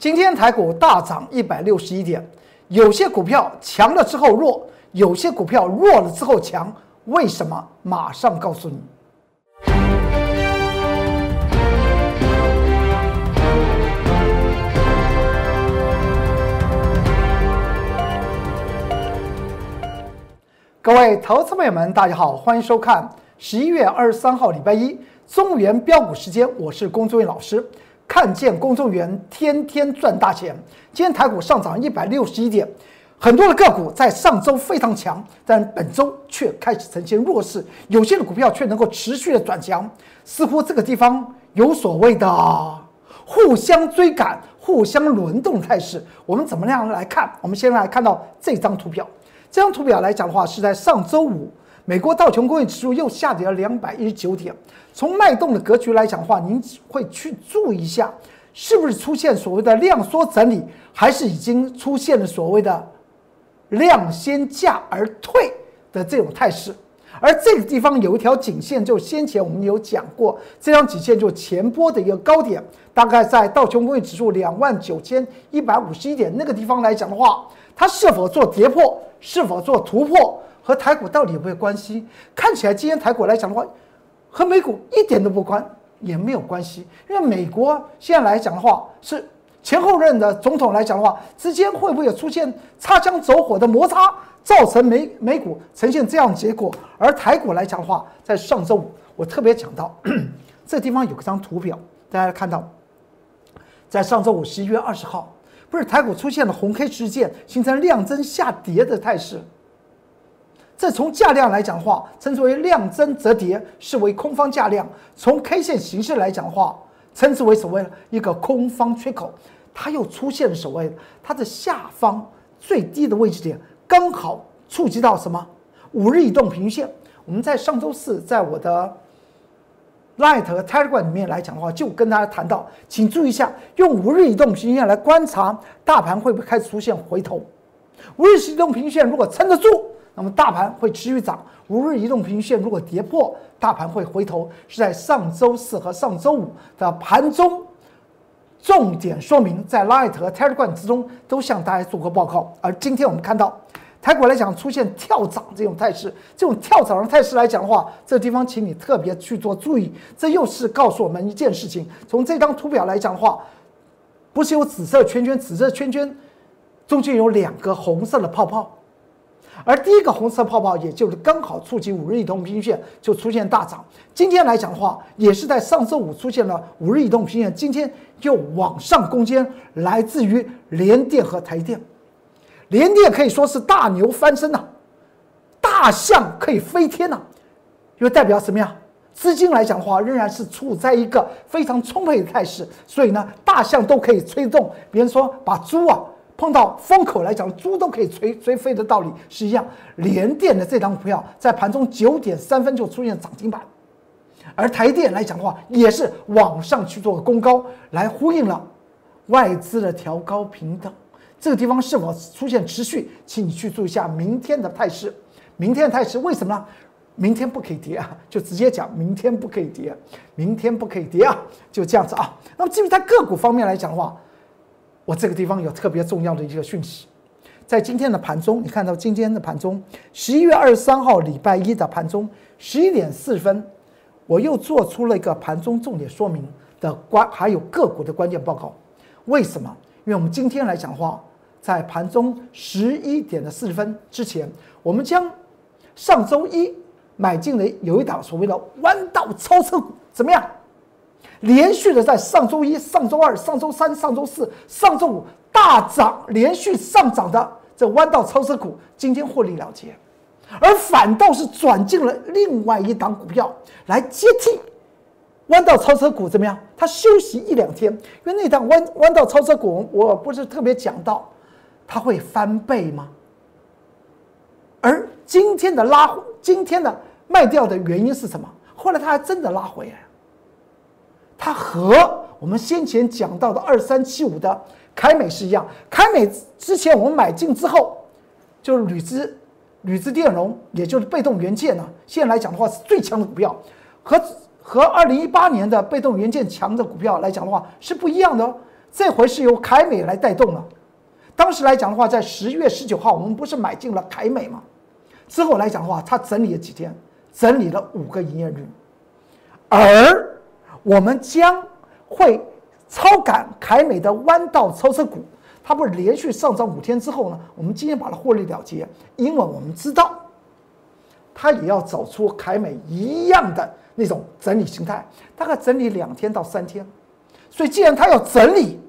今天台股大涨一百六十一点，有些股票强了之后弱，有些股票弱了之后强，为什么？马上告诉你。各位投资朋友们，大家好，欢迎收看十一月二十三号礼拜一中原标股时间，我是龚志伟老师。看见公众员天天赚大钱。今天台股上涨一百六十一点，很多的个股在上周非常强，但本周却开始呈现弱势。有些的股票却能够持续的转强，似乎这个地方有所谓的互相追赶、互相轮动态势。我们怎么样来看？我们先来看到这张图表。这张图表来讲的话，是在上周五，美国道琼工业指数又下跌了两百一十九点。从脉动的格局来讲的话，您会去注意一下，是不是出现所谓的量缩整理，还是已经出现了所谓的量先价而退的这种态势？而这个地方有一条颈线，就先前我们有讲过，这条颈线就前波的一个高点，大概在道琼工业指数两万九千一百五十一点那个地方来讲的话，它是否做跌破，是否做突破，和台股到底有没有关系？看起来今天台股来讲的话。和美股一点都不关，也没有关系，因为美国现在来讲的话，是前后任的总统来讲的话，之间会不会有出现擦枪走火的摩擦，造成美美股呈现这样的结果？而台股来讲的话，在上周五我特别讲到，这地方有一张图表，大家看到，在上周五十一月二十号，不是台股出现了红 K 事件，形成量增下跌的态势。这从价量来讲的话，称之为量增折叠，视为空方价量；从 K 线形式来讲的话，称之为所谓一个空方缺口。它又出现了所谓它的下方最低的位置点，刚好触及到什么五日移动平均线。我们在上周四在我的 Light 和 Telegram 里面来讲的话，就跟大家谈到，请注意一下，用五日移动平均线来观察大盘会不会开始出现回头。五日移动平均线如果撑得住。那么大盘会持续涨，五日移动平均线如果跌破，大盘会回头，是在上周四和上周五的盘中重点说明，在 Light 和 Telegram 之中都向大家做过报告。而今天我们看到台股来讲出现跳涨这种态势，这种跳涨的态势来讲的话，这地方请你特别去做注意。这又是告诉我们一件事情：从这张图表来讲的话，不是有紫色圈圈，紫色圈圈中间有两个红色的泡泡。而第一个红色泡泡，也就是刚好触及五日移动平均线，就出现大涨。今天来讲的话，也是在上周五出现了五日移动平均线，今天又往上攻坚，来自于联电和台电。联电可以说是大牛翻身呐，大象可以飞天呐，因为代表什么呀？资金来讲的话，仍然是处在一个非常充沛的态势，所以呢，大象都可以吹动。别人说把猪啊。碰到风口来讲，猪都可以吹吹飞的道理是一样。联电的这张股票在盘中九点三分就出现涨停板，而台电来讲的话，也是往上去做攻高，来呼应了外资的调高平等。这个地方是否出现持续？请你去注意一下明天的态势。明天的态势为什么呢？明天不可以跌啊，就直接讲明天不可以跌，明天不可以跌啊，就这样子啊。那么至于在个股方面来讲的话，我这个地方有特别重要的一个讯息，在今天的盘中，你看到今天的盘中，十一月二十三号礼拜一的盘中十一点四分，我又做出了一个盘中重点说明的关，还有个股的关键报告。为什么？因为我们今天来讲的话，在盘中十一点的四十分之前，我们将上周一买进的有一档所谓的弯道超车股，怎么样？连续的在上周一、上周二、上周三、上周四、上周五大涨，连续上涨的这弯道超车股，今天获利了结，而反倒是转进了另外一档股票来接替弯道超车股，怎么样？它休息一两天，因为那档弯弯道超车股，我不是特别讲到，它会翻倍吗？而今天的拉，今天的卖掉的原因是什么？后来它还真的拉回来。它和我们先前讲到的二三七五的凯美是一样，凯美之前我们买进之后，就是铝资铝资电容，也就是被动元件呢，现在来讲的话是最强的股票，和和二零一八年的被动元件强的股票来讲的话是不一样的哦。这回是由凯美来带动了。当时来讲的话，在十月十九号，我们不是买进了凯美吗？之后来讲的话，它整理了几天，整理了五个营业日，而我们将会超赶凯美的弯道超车股。它不是连续上涨五天之后呢？我们今天把它获利了结，因为我们知道，它也要走出凯美一样的那种整理形态，大概整理两天到三天。所以既然它要整理，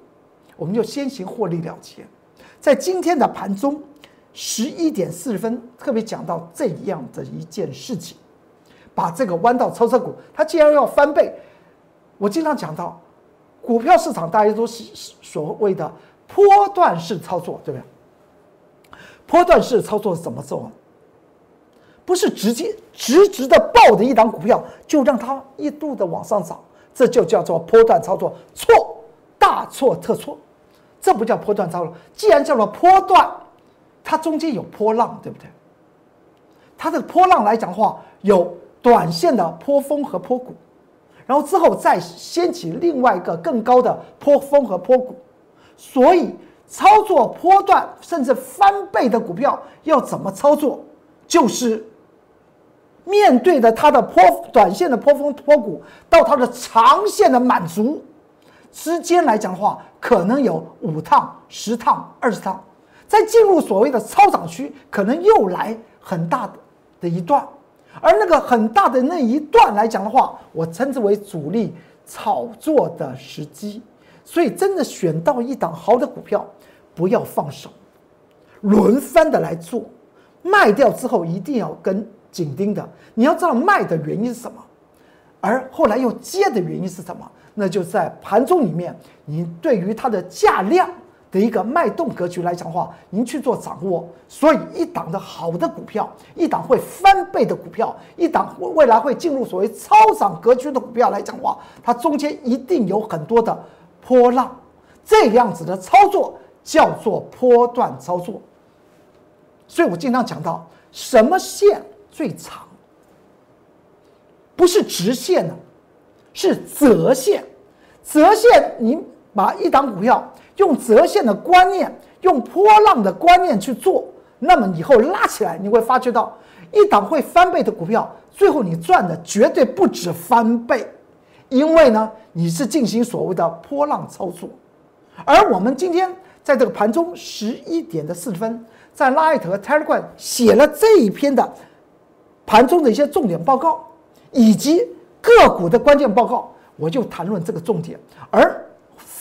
我们就先行获利了结。在今天的盘中十一点四十分，特别讲到这样的一件事情，把这个弯道超车股，它既然要翻倍，我经常讲到，股票市场大家都是所谓的。波段式操作，对不对？波段式操作是怎么做？不是直接直直的抱着一档股票就让它一度的往上涨，这就叫做波段操作，错，大错特错，这不叫波段操作。既然叫做波段，它中间有波浪，对不对？它的波浪来讲的话，有短线的波峰和波谷，然后之后再掀起另外一个更高的波峰和波谷。所以，操作波段甚至翻倍的股票要怎么操作？就是面对着它的波短线的波峰波谷，到它的长线的满足之间来讲的话，可能有五趟、十趟、二十趟，在进入所谓的超涨区，可能又来很大的的一段，而那个很大的那一段来讲的话，我称之为主力炒作的时机。所以，真的选到一档好的股票，不要放手，轮番的来做，卖掉之后一定要跟紧盯的。你要知道卖的原因是什么，而后来又接的原因是什么？那就在盘中里面，你对于它的价量的一个脉动格局来讲的话，您去做掌握。所以，一档的好的股票，一档会翻倍的股票，一档未来会进入所谓超涨格局的股票来讲的话，它中间一定有很多的。波浪这样子的操作叫做波段操作，所以我经常讲到什么线最长，不是直线呢，是折线。折线，您把一档股票用折线的观念，用波浪的观念去做，那么以后拉起来，你会发觉到一档会翻倍的股票，最后你赚的绝对不止翻倍。因为呢，你是进行所谓的波浪操作，而我们今天在这个盘中十一点的四十分，在 Light 和 Telegram 写了这一篇的盘中的一些重点报告，以及个股的关键报告，我就谈论这个重点。而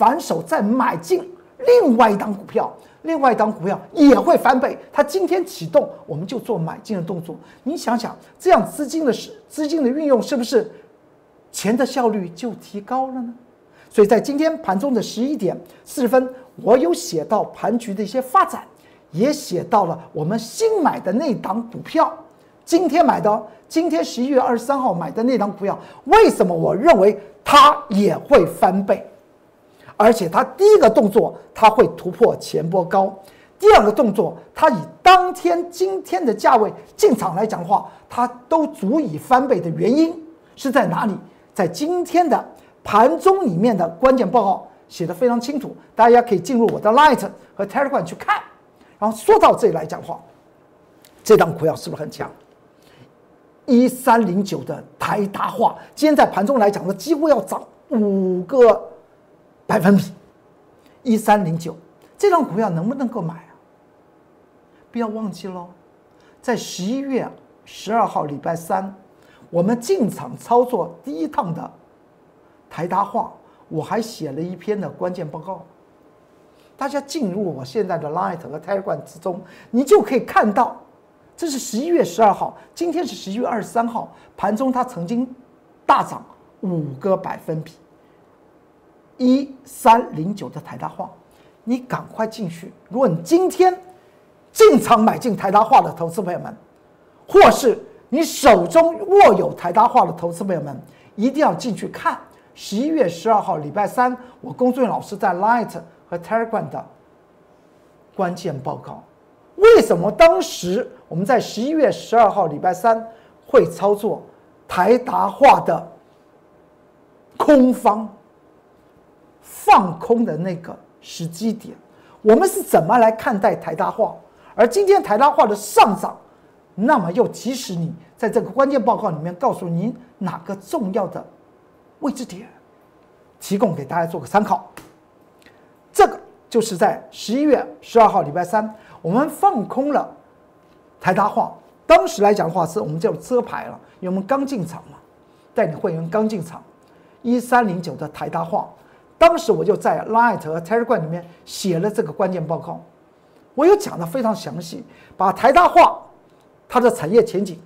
反手再买进另外一档股票，另外一档股票也会翻倍。它今天启动，我们就做买进的动作。你想想，这样资金的是资金的运用是不是？钱的效率就提高了呢，所以在今天盘中的十一点四十分，我有写到盘局的一些发展，也写到了我们新买的那档股票，今天买的，今天十一月二十三号买的那档股票，为什么我认为它也会翻倍？而且它第一个动作，它会突破前波高；第二个动作，它以当天今天的价位进场来讲的话，它都足以翻倍的原因是在哪里？在今天的盘中里面的关键报告写的非常清楚，大家可以进入我的 Light 和 Telegram 去看。然后说到这里来讲话，这档股票是不是很强？一三零九的台达化，今天在盘中来讲呢，几乎要涨五个百分比。一三零九这张股票能不能够买啊？不要忘记喽，在十一月十二号礼拜三。我们进场操作第一趟的台达化，我还写了一篇的关键报告。大家进入我现在的 Light 和 t e r a 之中，你就可以看到，这是十一月十二号，今天是十一月二十三号，盘中它曾经大涨五个百分比，一三零九的台达化，你赶快进去。如果你今天进场买进台达化的投资朋友们，或是。你手中握有台达化的投资朋友们，一定要进去看十一月十二号礼拜三，我龚俊老师在 Light 和 Telegram 的关键报告。为什么当时我们在十一月十二号礼拜三会操作台达化的空方？放空的那个时机点，我们是怎么来看待台大化？而今天台大化的上涨，那么又即使你在这个关键报告里面告诉您哪个重要的位置点，提供给大家做个参考。这个就是在十一月十二号礼拜三，我们放空了台大化。当时来讲的话，是我们叫遮牌了，因为我们刚进场嘛，带领会员刚进场，一三零九的台大化。当时我就在 Light 和 Telegram 里面写了这个关键报告，我有讲的非常详细，把台大化它的产业前景，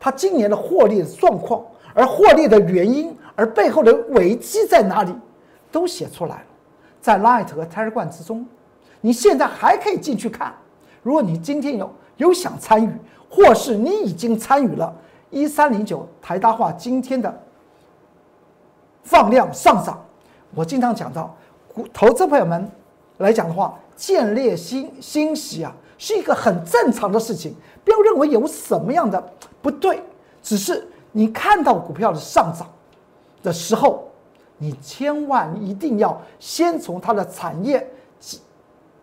它今年的获利的状况，而获利的原因，而背后的危机在哪里，都写出来了，在 Light 和 Telegram 之中，你现在还可以进去看。如果你今天有有想参与，或是你已经参与了，一三零九台大化今天的放量上涨。我经常讲到，股投资朋友们来讲的话，见猎欣欣喜啊，是一个很正常的事情，不要认为有什么样的不对，只是你看到股票的上涨的时候，你千万一定要先从它的产业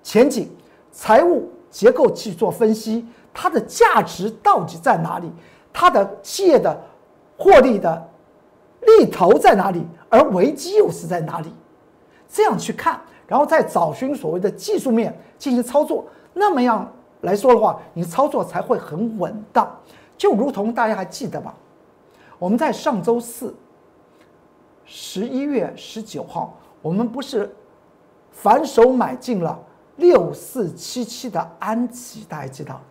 前景、财务结构去做分析，它的价值到底在哪里，它的企业的获利的。利头在哪里，而危机又是在哪里？这样去看，然后再找寻所谓的技术面进行操作，那么样来说的话，你操作才会很稳当。就如同大家还记得吧？我们在上周四，十一月十九号，我们不是反手买进了六四七七的安吉，大家知道？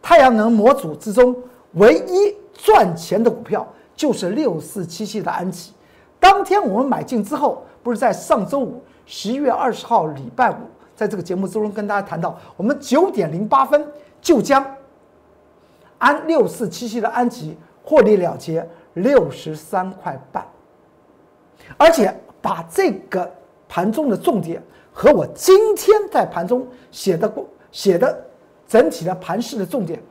太阳能模组之中唯一赚钱的股票。就是六四七七的安吉，当天我们买进之后，不是在上周五十一月二十号礼拜五，在这个节目之中跟大家谈到，我们九点零八分就将安六四七七的安吉获利了结六十三块半，而且把这个盘中的重点和我今天在盘中写的写的整体的盘势的重点，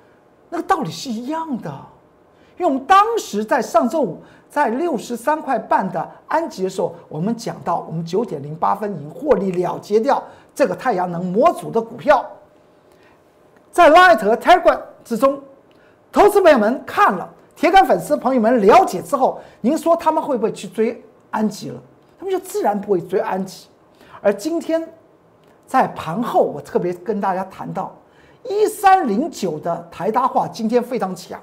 那个道理是一样的。用当时在上周五在六十三块半的安吉的时候，我们讲到我们九点零八分已经获利了结掉这个太阳能模组的股票，在 Light 和 Telegram 之中，投资朋友们看了，铁杆粉丝朋友们了解之后，您说他们会不会去追安吉了？他们就自然不会追安吉。而今天在盘后，我特别跟大家谈到一三零九的台达化今天非常强。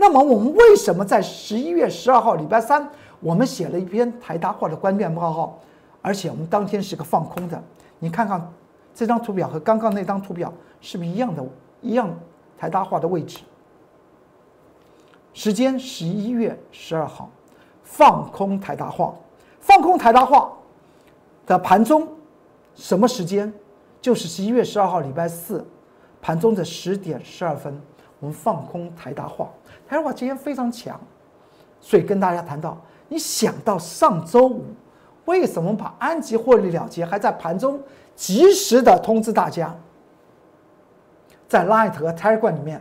那么我们为什么在十一月十二号礼拜三，我们写了一篇台达化的关键报告，而且我们当天是个放空的？你看看这张图表和刚刚那张图表是不是一样的？一样台达化的位置。时间十一月十二号，放空台达化，放空台达化的盘中什么时间？就是十一月十二号礼拜四盘中的十点十二分，我们放空台达化。台达化今天非常强，所以跟大家谈到，你想到上周五，为什么把安吉获利了结，还在盘中及时的通知大家，在 Light 和 Telegram 里面，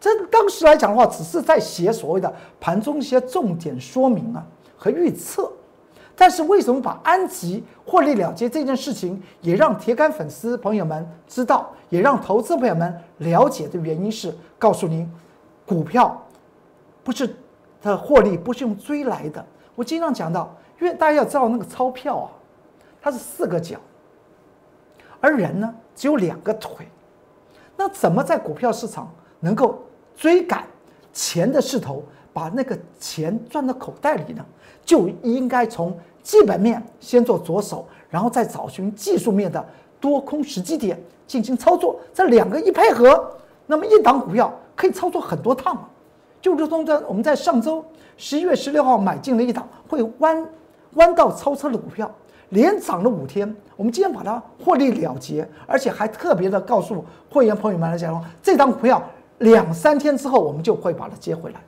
这当时来讲的话，只是在写所谓的盘中一些重点说明啊和预测，但是为什么把安吉获利了结这件事情，也让铁杆粉丝朋友们知道，也让投资朋友们了解的原因是，告诉您，股票。不是的获利不是用追来的。我经常讲到，因为大家要知道那个钞票啊，它是四个角，而人呢只有两个腿。那怎么在股票市场能够追赶钱的势头，把那个钱赚到口袋里呢？就应该从基本面先做着手，然后再找寻技术面的多空时机点进行操作。这两个一配合，那么一档股票可以操作很多趟。就如同在我们在上周十一月十六号买进了一档会弯弯道超车的股票，连涨了五天。我们今天把它获利了结，而且还特别的告诉会员朋友们来讲，这张股票两三天之后我们就会把它接回来。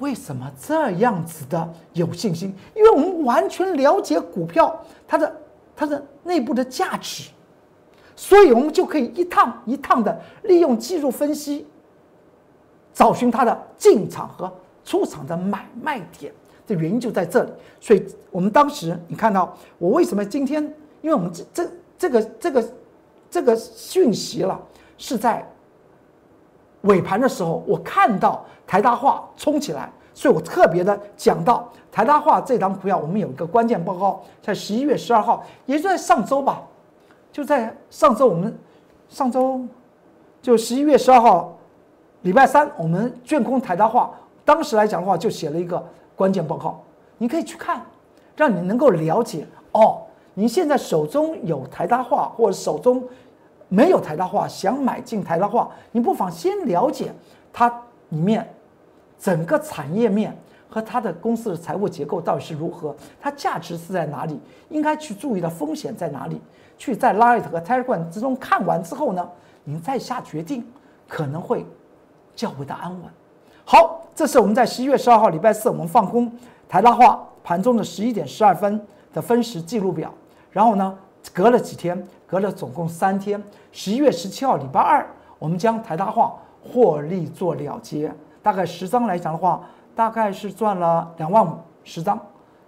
为什么这样子的有信心？因为我们完全了解股票它的它的内部的价值，所以我们就可以一趟一趟的利用技术分析。找寻它的进场和出场的买卖点，这原因就在这里。所以我们当时你看到我为什么今天，因为我们这这这个这个这个讯息了，是在尾盘的时候，我看到台大化冲起来，所以我特别的讲到台大化这张股票，我们有一个关键报告，在十一月十二号，也就在上周吧，就在上周我们上周就十一月十二号，礼拜三我们卷空台大化，当时来讲的话就写了一个关键报告，你可以去看，让你能够了解哦，你现在手中有台大化或者手中。没有台大化，想买进台大化，你不妨先了解它里面整个产业面和它的公司的财务结构到底是如何，它价值是在哪里，应该去注意的风险在哪里。去在 Light 和 Telegram 之中看完之后呢，您再下决定，可能会较为的安稳。好，这是我们在十一月十二号礼拜四我们放空台大化盘中的十一点十二分的分时记录表，然后呢，隔了几天。隔了总共三天，十一月十七号礼拜二，我们将台大化获利做了结，大概十张来讲的话，大概是赚了两万五十张，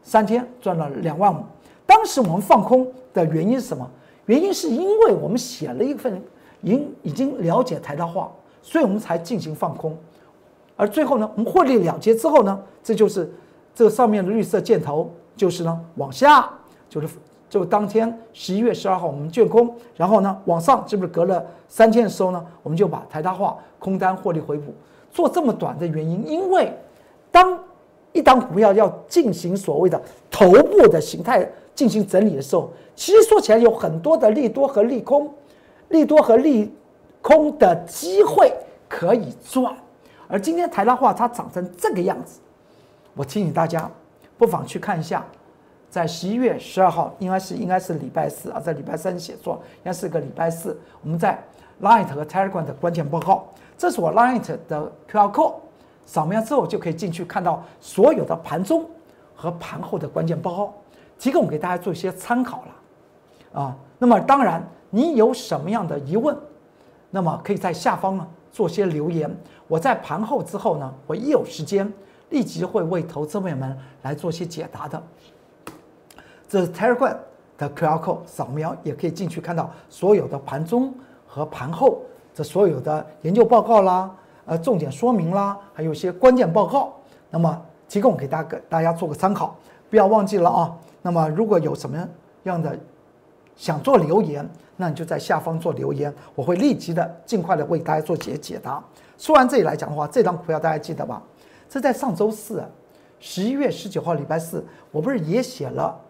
三天赚了两万五。当时我们放空的原因是什么？原因是因为我们写了一份，已已经了解台大化，所以我们才进行放空。而最后呢，我们获利了结之后呢，这就是这上面的绿色箭头，就是呢往下就是。就当天十一月十二号，我们卷空，然后呢往上，是不是隔了三天的时候呢，我们就把台大化空单获利回补。做这么短的原因，因为当一档股票要进行所谓的头部的形态进行整理的时候，其实说起来有很多的利多和利空，利多和利空的机会可以赚。而今天台拉化它长成这个样子，我提醒大家不妨去看一下。在十一月十二号，应该是应该是礼拜四啊，在礼拜三写作，应该是个礼拜四。我们在 Light 和 Telegram 的关键报告，这是我 Light 的 QR code，扫描之后就可以进去看到所有的盘中和盘后的关键报告，提供给大家做一些参考了啊。那么当然，你有什么样的疑问，那么可以在下方呢做些留言，我在盘后之后呢，我一有时间立即会为投资朋友们来做些解答的。这是 Telegram 的 QR code 扫描，也可以进去看到所有的盘中和盘后这所有的研究报告啦，呃，重点说明啦，还有一些关键报告，那么提供给大家大家做个参考，不要忘记了啊。那么如果有什么样的想做留言，那你就在下方做留言，我会立即的尽快的为大家做解解答。说完这里来讲的话，这张股票大家记得吧？这在上周四，十一月十九号礼拜四，我不是也写了。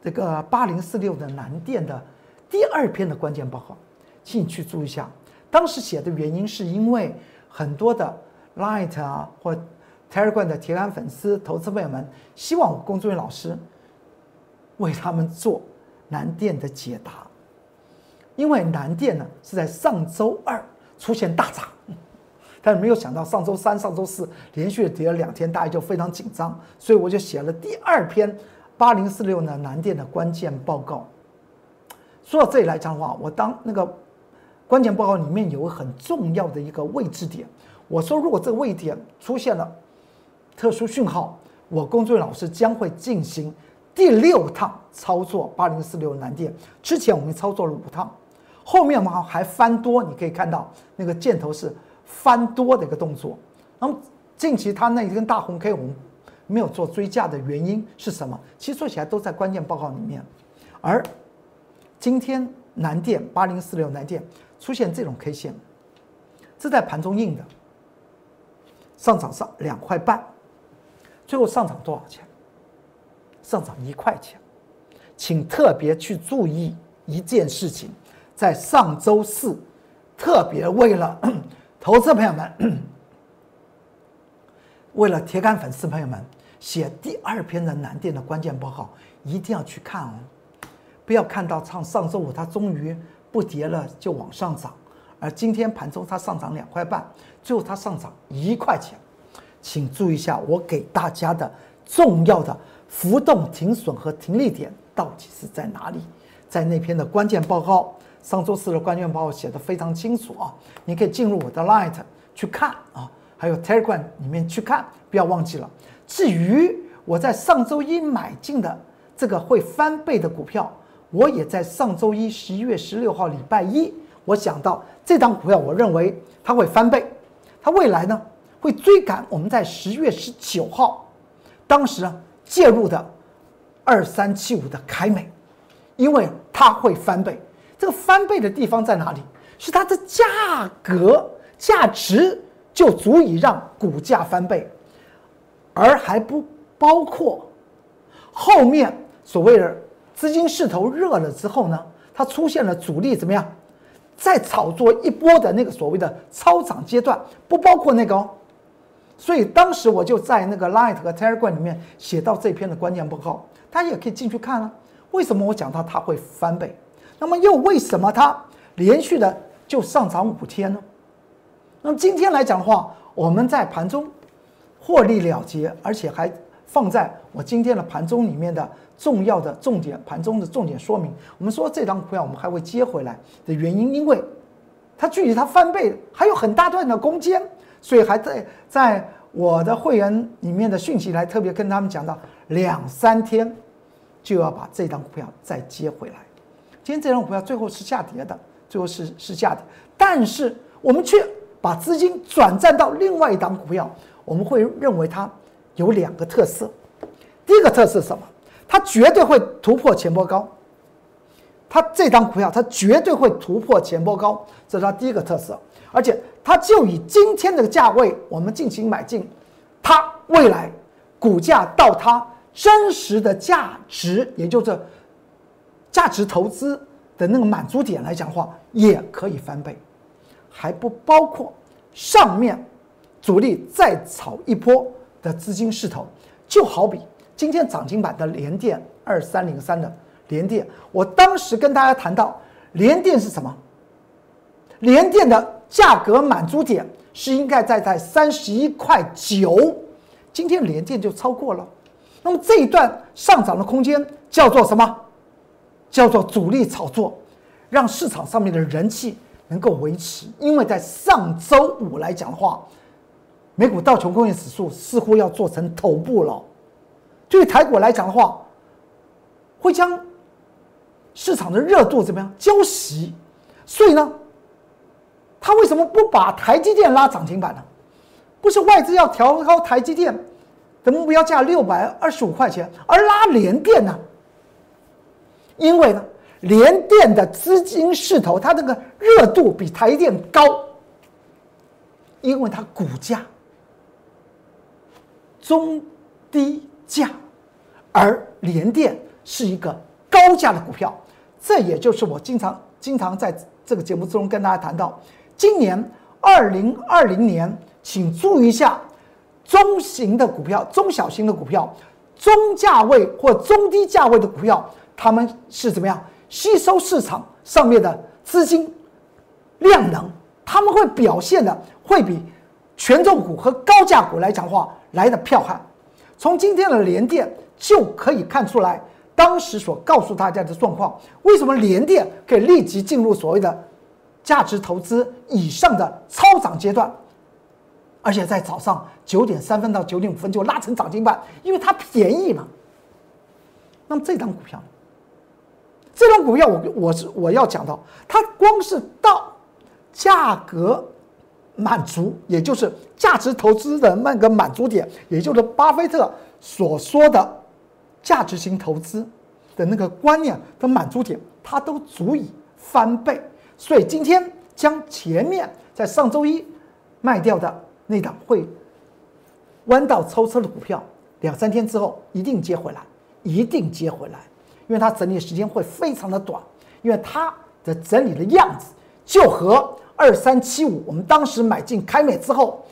这个八零四六的南电的第二篇的关键报告，请你去注意一下。当时写的原因是因为很多的 Light 啊或 Telegram 的铁杆粉丝、投资朋友们希望我工作员老师为他们做南电的解答，因为南电呢是在上周二出现大涨，但是没有想到上周三、上周四连续跌了两天，大家就非常紧张，所以我就写了第二篇。八零四六呢？南电的关键报告。说到这里来讲的话，我当那个关键报告里面有很重要的一个位置点。我说，如果这个位点出现了特殊讯号，我工作人员老师将会进行第六趟操作八零四六南电。之前我们操作了五趟，后面嘛还翻多，你可以看到那个箭头是翻多的一个动作。那么近期它那一根大红 K 红。没有做追加的原因是什么？其实说起来都在关键报告里面。而今天南电八零四六南电出现这种 K 线，这在盘中印的，上涨上两块半，最后上涨多少钱？上涨一块钱。请特别去注意一件事情，在上周四，特别为了 投资朋友们，为了铁杆粉丝朋友们。写第二篇的南电的关键报告，一定要去看哦，不要看到上上周五它终于不跌了就往上涨，而今天盘中它上涨两块半，最后它上涨一块钱，请注意一下我给大家的重要的浮动停损和停利点到底是在哪里？在那篇的关键报告，上周四的关键报告写的非常清楚啊，你可以进入我的 Light 去看啊，还有 Telegram 里面去看，不要忘记了。至于我在上周一买进的这个会翻倍的股票，我也在上周一十一月十六号礼拜一，我讲到这张股票，我认为它会翻倍，它未来呢会追赶我们在十月十九号当时啊介入的二三七五的凯美，因为它会翻倍。这个翻倍的地方在哪里？是它的价格价值就足以让股价翻倍，而还不包括后面所谓的资金势头热了之后呢，它出现了主力怎么样，再炒作一波的那个所谓的超涨阶段，不包括那个哦。所以当时我就在那个 Light 和 Telegram 里面写到这篇的关键报告，大家也可以进去看啊。为什么我讲到它会翻倍？那么又为什么它连续的就上涨五天呢？那么今天来讲的话，我们在盘中获利了结，而且还放在我今天的盘中里面的重要的重点盘中的重点说明。我们说这张股票我们还会接回来的原因，因为它距离它翻倍还有很大段的空间，所以还在在我的会员里面的讯息来特别跟他们讲到，两三天就要把这张股票再接回来。今天这张股票最后是下跌的，最后是是下跌，但是我们却把资金转战到另外一档股票，我们会认为它有两个特色。第一个特色是什么？它绝对会突破前波高。它这张股票它绝对会突破前波高，这是它第一个特色。而且它就以今天这个价位，我们进行买进，它未来股价到它真实的价值，也就是。价值投资的那个满足点来讲话，也可以翻倍，还不包括上面主力再炒一波的资金势头。就好比今天涨停板的联电二三零三的联电，我当时跟大家谈到联电是什么？联电的价格满足点是应该在在三十一块九，今天联电就超过了。那么这一段上涨的空间叫做什么？叫做主力炒作，让市场上面的人气能够维持。因为在上周五来讲的话，美股道琼工业指数似乎要做成头部了。对于台股来讲的话，会将市场的热度怎么样浇熄？所以呢，他为什么不把台积电拉涨停板呢？不是外资要调高台积电的目标价六百二十五块钱，而拉联电呢？因为呢，联电的资金势头，它这个热度比台电高，因为它股价中低价，而联电是一个高价的股票，这也就是我经常经常在这个节目之中跟大家谈到，今年二零二零年，请注意一下中型的股票、中小型的股票、中价位或中低价位的股票。他们是怎么样吸收市场上面的资金量能？他们会表现的会比权重股和高价股来讲话来的彪悍。从今天的联电就可以看出来，当时所告诉大家的状况。为什么联电可以立即进入所谓的价值投资以上的超涨阶段？而且在早上九点三分到九点五分就拉成涨停板，因为它便宜嘛。那么这张股票。这张股票，我我是我要讲到，它光是到价格满足，也就是价值投资的那个满足点，也就是巴菲特所说的价值型投资的那个观念的满足点，它都足以翻倍。所以今天将前面在上周一卖掉的那档会弯道超车的股票，两三天之后一定接回来，一定接回来。因为它整理时间会非常的短，因为它的整理的样子就和二三七五我们当时买进开美之后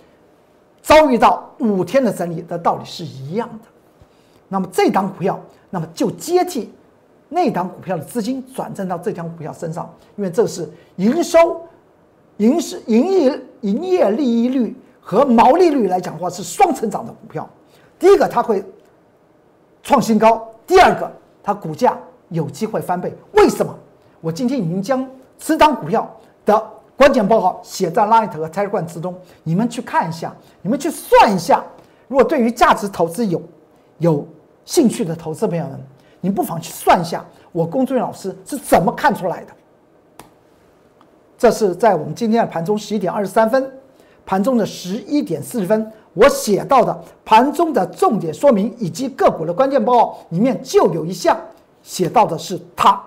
遭遇到五天的整理的道理是一样的。那么这档股票，那么就接替那档股票的资金转正到这张股票身上，因为这是营收、营是营业营业利益率和毛利率来讲的话是双成长的股票。第一个它会创新高，第二个。它股价有机会翻倍，为什么？我今天已经将此档股票的关键报告写在 Light 和 Telegram 之中，你们去看一下，你们去算一下。如果对于价值投资有有兴趣的投资朋友们，你不妨去算一下，我龚俊老师是怎么看出来的。这是在我们今天的盘中十一点二十三分，盘中的十一点四十分，我写到的盘中的重点说明以及个股的关键报告里面就有一项写到的是它。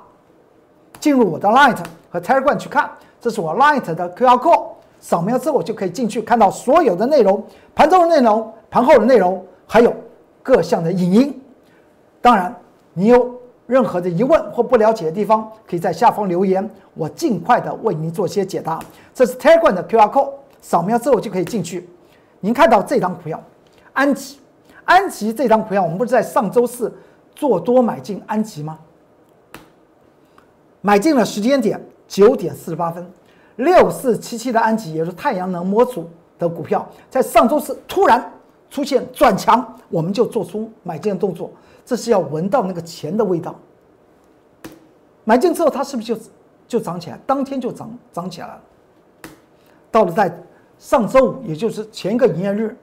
进入我的 Light 和 Telegram 去看，这是我 Light 的 QR code，扫描之后就可以进去看到所有的内容，盘中的内容、盘后的内容，还有各项的影音。当然，你有。任何的疑问或不了解的地方，可以在下方留言，我尽快的为您做些解答。这是 Telegram 的 QR code，扫描之后就可以进去。您看到这张股票，安吉，安吉这张股票，我们不是在上周四做多买进安吉吗？买进了时间点九点四十八分，六四七七的安吉也是太阳能模组的股票，在上周四突然出现转强，我们就做出买进的动作。这是要闻到那个钱的味道。买进之后，它是不是就就涨起来？当天就涨涨起来了。到了在上周五，也就是前一个营业日，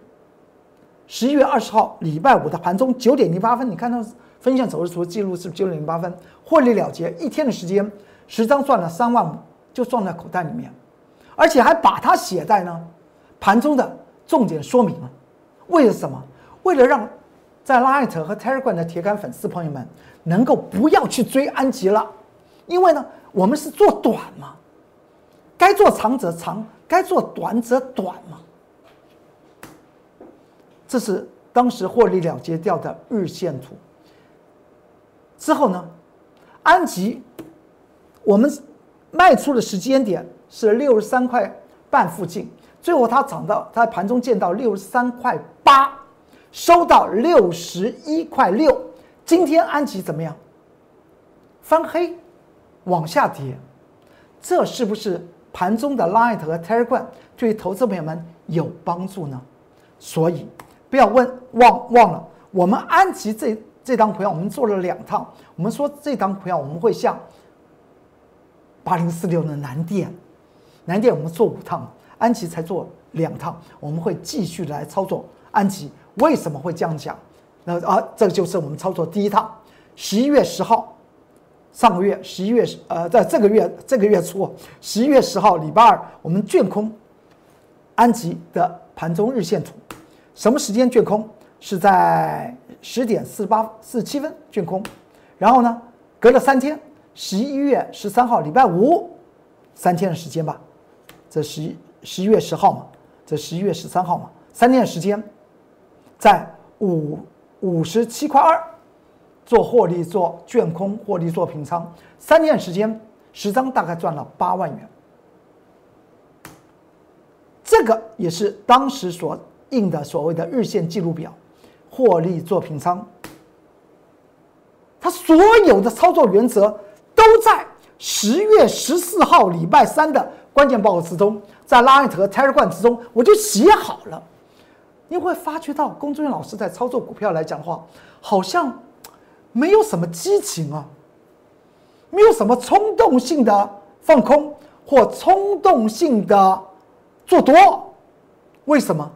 十一月二十号礼拜五的盘中九点零八分，你看到分线走势图记录是九点零八分，获利了结，一天的时间，十张赚了三万五，就赚在口袋里面，而且还把它写在呢盘中的重点说明了。为了什么？为了让。在 Light 和 Telegram 的铁杆粉丝朋友们，能够不要去追安吉了，因为呢，我们是做短嘛，该做长则长，该做短则短嘛。这是当时获利了结掉的日线图。之后呢，安吉，我们卖出的时间点是六十三块半附近，最后它涨到它盘中见到六十三块八。收到六十一块六，今天安吉怎么样？翻黑，往下跌，这是不是盘中的 Light 和 Telegram 对投资朋友们有帮助呢？所以不要问忘忘了，我们安吉这这张股票我们做了两趟，我们说这张股票我们会像八零四六的南电，南电我们做五趟，安吉才做两趟，我们会继续来操作安吉。为什么会这样讲？那啊，这就是我们操作第一趟，十一月十号，上个月十一月呃，在这个月这个月初，十一月十号礼拜二，我们卷空安吉的盘中日线图，什么时间卷空？是在十点四十八四十七分卷空，然后呢，隔了三天，十一月十三号礼拜五，三天的时间吧，这十一十一月十号嘛，这十一月十三号嘛，三天的时间。在五五十七块二做获利做卷空获利做平仓，三天时间十张大概赚了八万元。这个也是当时所印的所谓的日线记录表，获利做平仓。他所有的操作原则都在十月十四号礼拜三的关键报告之中，在拉艾特和 Telegram 之中我就写好了。你会发觉到龚俊老师在操作股票来讲的话，好像没有什么激情啊，没有什么冲动性的放空或冲动性的做多。为什么？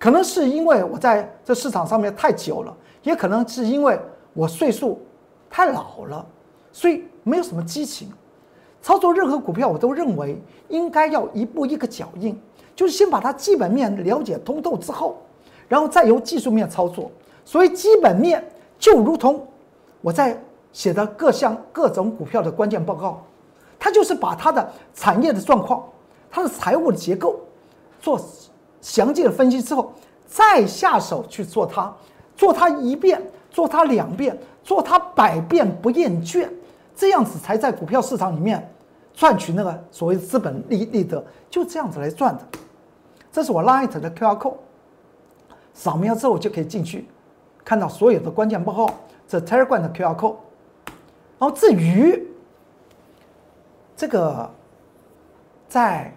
可能是因为我在这市场上面太久了，也可能是因为我岁数太老了，所以没有什么激情。操作任何股票，我都认为应该要一步一个脚印。就是先把它基本面了解通透之后，然后再由技术面操作。所以基本面就如同我在写的各项各种股票的关键报告，它就是把它的产业的状况、它的财务的结构做详细的分析之后，再下手去做它，做它一遍，做它两遍，做它百遍不厌倦，这样子才在股票市场里面赚取那个所谓的资本利利得，就这样子来赚的。这是我 Light 的 QR code，扫描之后就可以进去看到所有的关键报告。这 Telegram 的 QR code，然后至于这个在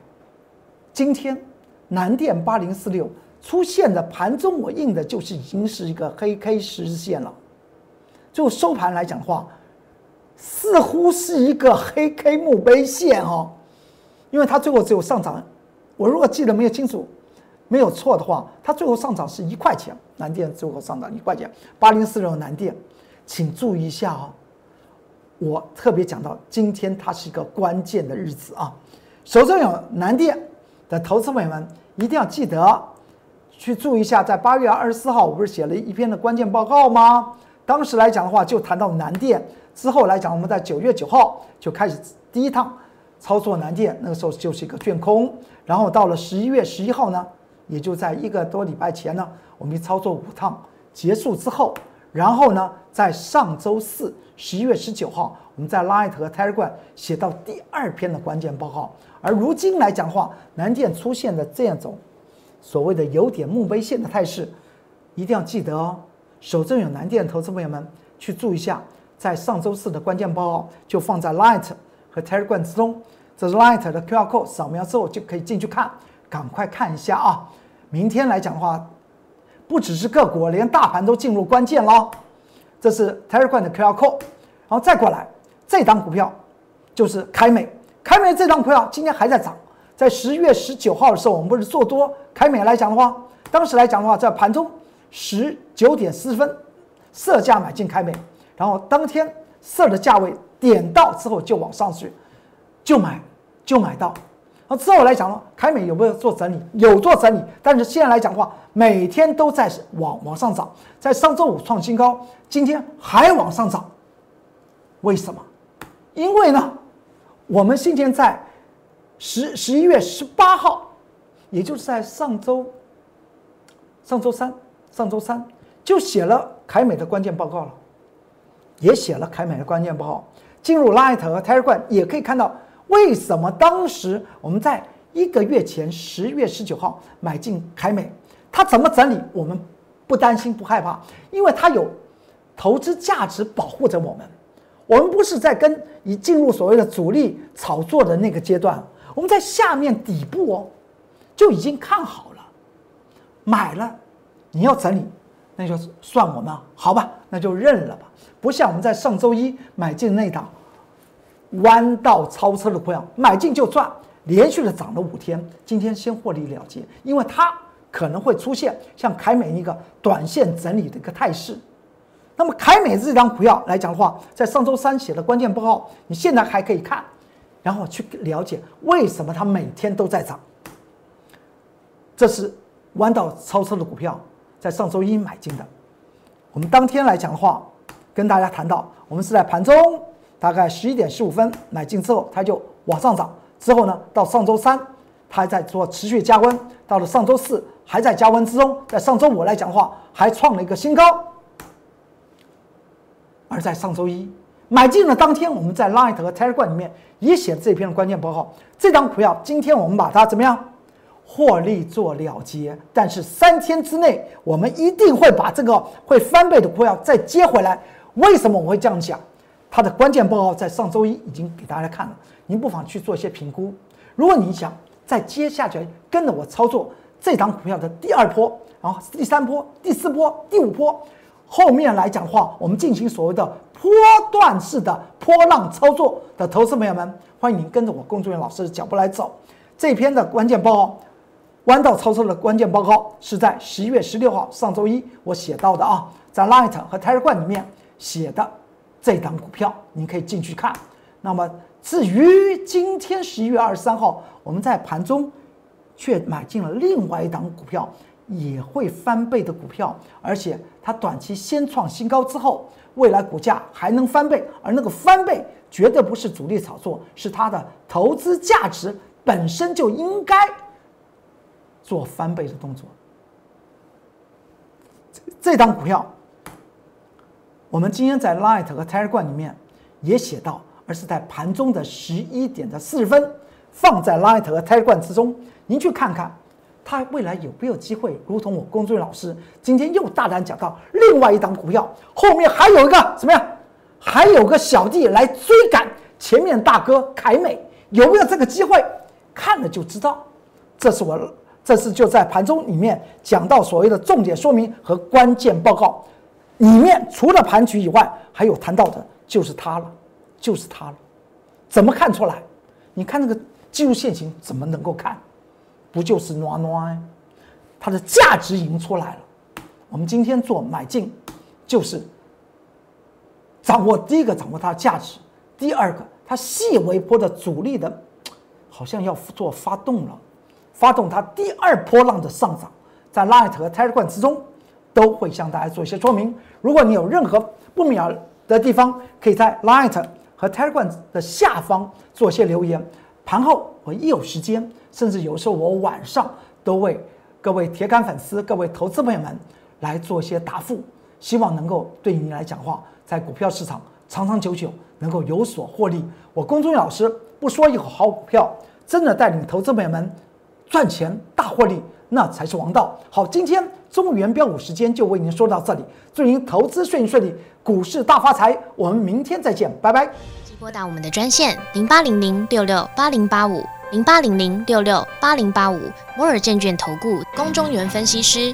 今天南电八零四六出现的盘中，我印的就是已经是一个黑 K 十日线了。就收盘来讲的话，似乎是一个黑 K 墓碑线哦，因为它最后只有上涨。我如果记得没有清楚，没有错的话，它最后上涨是一块钱，南电最后上涨一块钱，八零四六南电，请注意一下哦。我特别讲到，今天它是一个关键的日子啊，手中有南电的投资朋友们一定要记得去注意一下，在八月二十四号，我不是写了一篇的关键报告吗？当时来讲的话，就谈到南电。之后来讲，我们在九月九号就开始第一趟操作南电，那个时候就是一个卷空。然后到了十一月十一号呢，也就在一个多礼拜前呢，我们操作五趟结束之后，然后呢，在上周四十一月十九号，我们在 Light 和 Telegram 写到第二篇的关键报告。而如今来讲的话，南电出现的这样种所谓的有点墓碑线的态势，一定要记得哦。手中有南电投资朋友们去注意一下。在上周四的关键报告就放在 Light 和 Telegram 之中，这是 Light 的 QR code，扫描之后就可以进去看，赶快看一下啊！明天来讲的话，不只是个股，连大盘都进入关键了。这是 Telegram 的 QR code，然后再过来，这张股票就是凯美，凯美这张股票今天还在涨，在十月十九号的时候，我们不是做多凯美来讲的话，当时来讲的话，在盘中十九点四十分，设价买进凯美。然后当天设的价位点到之后就往上去，就买就买到。那之后来讲呢，凯美有没有做整理？有做整理，但是现在来讲的话，每天都在往往上涨。在上周五创新高，今天还往上涨。为什么？因为呢，我们今天在十十一月十八号，也就是在上周上周三上周三就写了凯美的关键报告了。也写了凯美的关键报告，进入 Light 和 t e r a g r a m 也可以看到为什么当时我们在一个月前十月十九号买进凯美，它怎么整理我们不担心不害怕，因为它有投资价值保护着我们。我们不是在跟已进入所谓的主力炒作的那个阶段，我们在下面底部哦就已经看好了，买了，你要整理。那就算我们好吧，那就认了吧。不像我们在上周一买进那档弯道超车的股票，买进就赚，连续的涨了五天。今天先获利了结，因为它可能会出现像凯美一个短线整理的一个态势。那么凯美这张股票来讲的话，在上周三写的关键报告，你现在还可以看，然后去了解为什么它每天都在涨。这是弯道超车的股票。在上周一买进的，我们当天来讲的话，跟大家谈到，我们是在盘中大概十一点十五分买进之后，它就往上涨。之后呢，到上周三，它还在做持续加温，到了上周四还在加温之中。在上周五来讲的话，还创了一个新高。而在上周一买进的当天，我们在 Light 和 Telegram 里面也写了这篇关键报告。这张股票今天我们把它怎么样？获利做了结，但是三天之内，我们一定会把这个会翻倍的股票再接回来。为什么我会这样讲？它的关键报告在上周一已经给大家看了，您不妨去做一些评估。如果你想在接下去跟着我操作这档股票的第二波，然后第三波、第四波、第五波，后面来讲的话，我们进行所谓的波段式的波浪操作的投资朋友们，欢迎您跟着我工作人员老师的脚步来走。这篇的关键报告。弯道超车的关键报告是在十一月十六号，上周一我写到的啊，在 Light 和 t e r e g r a m 里面写的这档股票，你可以进去看。那么至于今天十一月二十三号，我们在盘中却买进了另外一档股票，也会翻倍的股票，而且它短期先创新高之后，未来股价还能翻倍，而那个翻倍绝对不是主力炒作，是它的投资价值本身就应该。做翻倍的动作，这档股票，我们今天在 Light 和 Telegram 里面也写到，而是在盘中的十一点的四十分放在 Light 和 Telegram 之中。您去看看，它未来有没有机会，如同我工作老师今天又大胆讲到另外一档股票，后面还有一个什么呀？还有个小弟来追赶前面大哥凯美，有没有这个机会？看了就知道。这是我。这次就在盘中里面讲到所谓的重点说明和关键报告，里面除了盘局以外，还有谈到的就是它了，就是它了。怎么看出来？你看那个技术线型怎么能够看？不就是暖暖？它的价值已经出来了。我们今天做买进，就是掌握第一个掌握它的价值，第二个它细微波的阻力的，好像要做发动了，发动它第二波浪的上涨，在 Light 和 t e r e g r a m 之中都会向大家做一些说明。如果你有任何不明了的地方，可以在 Light 和 Telegram 的下方做些留言。盘后我一有时间，甚至有时候我晚上都为各位铁杆粉丝、各位投资朋友们来做一些答复，希望能够对你来讲话，在股票市场长长久久能够有所获利。我公众老师不说一口好股票，真的带领投资朋友们赚钱大获利，那才是王道。好，今天中原标股时间就为您说到这里，祝您投资顺利顺利，股市大发财。我们明天再见，拜拜。拨打我们的专线零八零零六六八零八五零八零零六六八零八五摩尔证券投顾龚中原分析师。